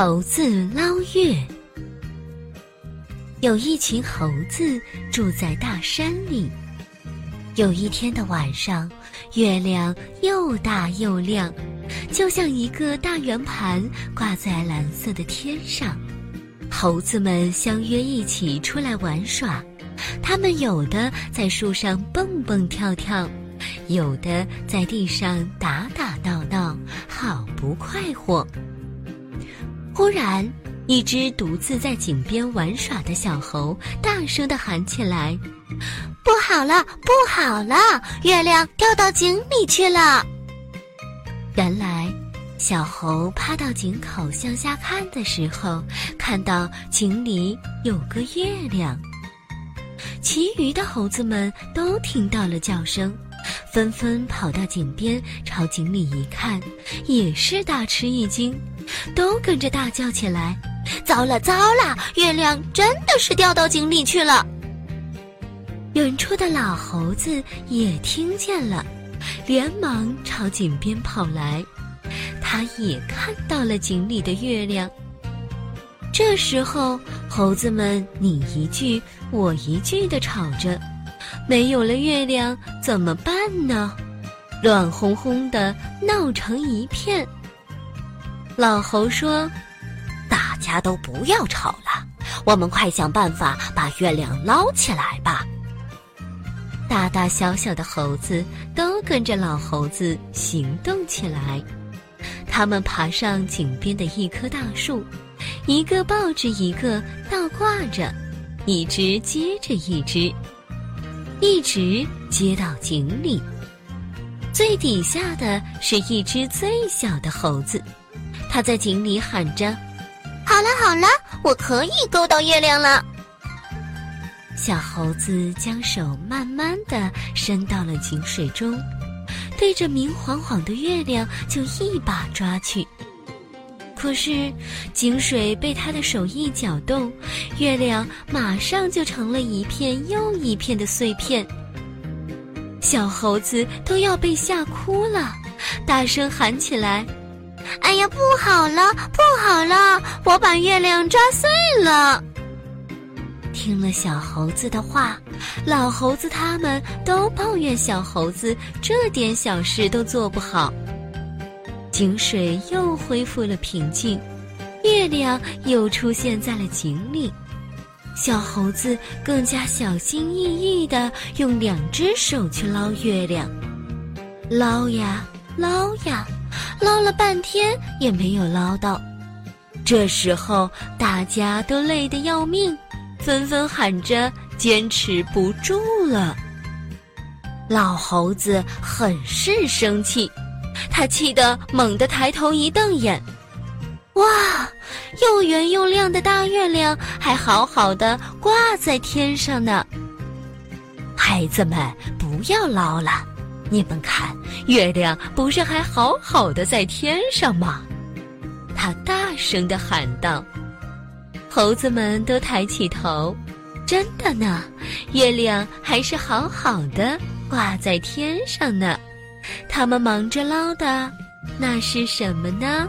猴子捞月。有一群猴子住在大山里。有一天的晚上，月亮又大又亮，就像一个大圆盘挂在蓝色的天上。猴子们相约一起出来玩耍，他们有的在树上蹦蹦跳跳，有的在地上打打闹闹，好不快活。忽然，一只独自在井边玩耍的小猴大声地喊起来：“不好了，不好了！月亮掉到井里去了！”原来，小猴趴到井口向下看的时候，看到井里有个月亮。其余的猴子们都听到了叫声，纷纷跑到井边，朝井里一看，也是大吃一惊。都跟着大叫起来：“糟了糟了！月亮真的是掉到井里去了！”远处的老猴子也听见了，连忙朝井边跑来。他也看到了井里的月亮。这时候，猴子们你一句我一句的吵着：“没有了月亮怎么办呢？”乱哄哄的闹成一片。老猴说：“大家都不要吵了，我们快想办法把月亮捞起来吧。”大大小小的猴子都跟着老猴子行动起来。他们爬上井边的一棵大树，一个抱着一个倒挂着，一只接着一只，一直接到井里。最底下的是一只最小的猴子。它在井里喊着：“好了好了，我可以够到月亮了。”小猴子将手慢慢的伸到了井水中，对着明晃晃的月亮就一把抓去。可是井水被他的手一搅动，月亮马上就成了一片又一片的碎片。小猴子都要被吓哭了，大声喊起来。哎呀，不好了，不好了！我把月亮抓碎了。听了小猴子的话，老猴子他们都抱怨小猴子这点小事都做不好。井水又恢复了平静，月亮又出现在了井里。小猴子更加小心翼翼地用两只手去捞月亮，捞呀捞呀。捞了半天也没有捞到，这时候大家都累得要命，纷纷喊着坚持不住了。老猴子很是生气，他气得猛地抬头一瞪眼：“哇，又圆又亮的大月亮还好好的挂在天上呢！孩子们，不要捞了。”你们看，月亮不是还好好的在天上吗？他大声的喊道。猴子们都抬起头，真的呢，月亮还是好好的挂在天上呢。他们忙着捞的，那是什么呢？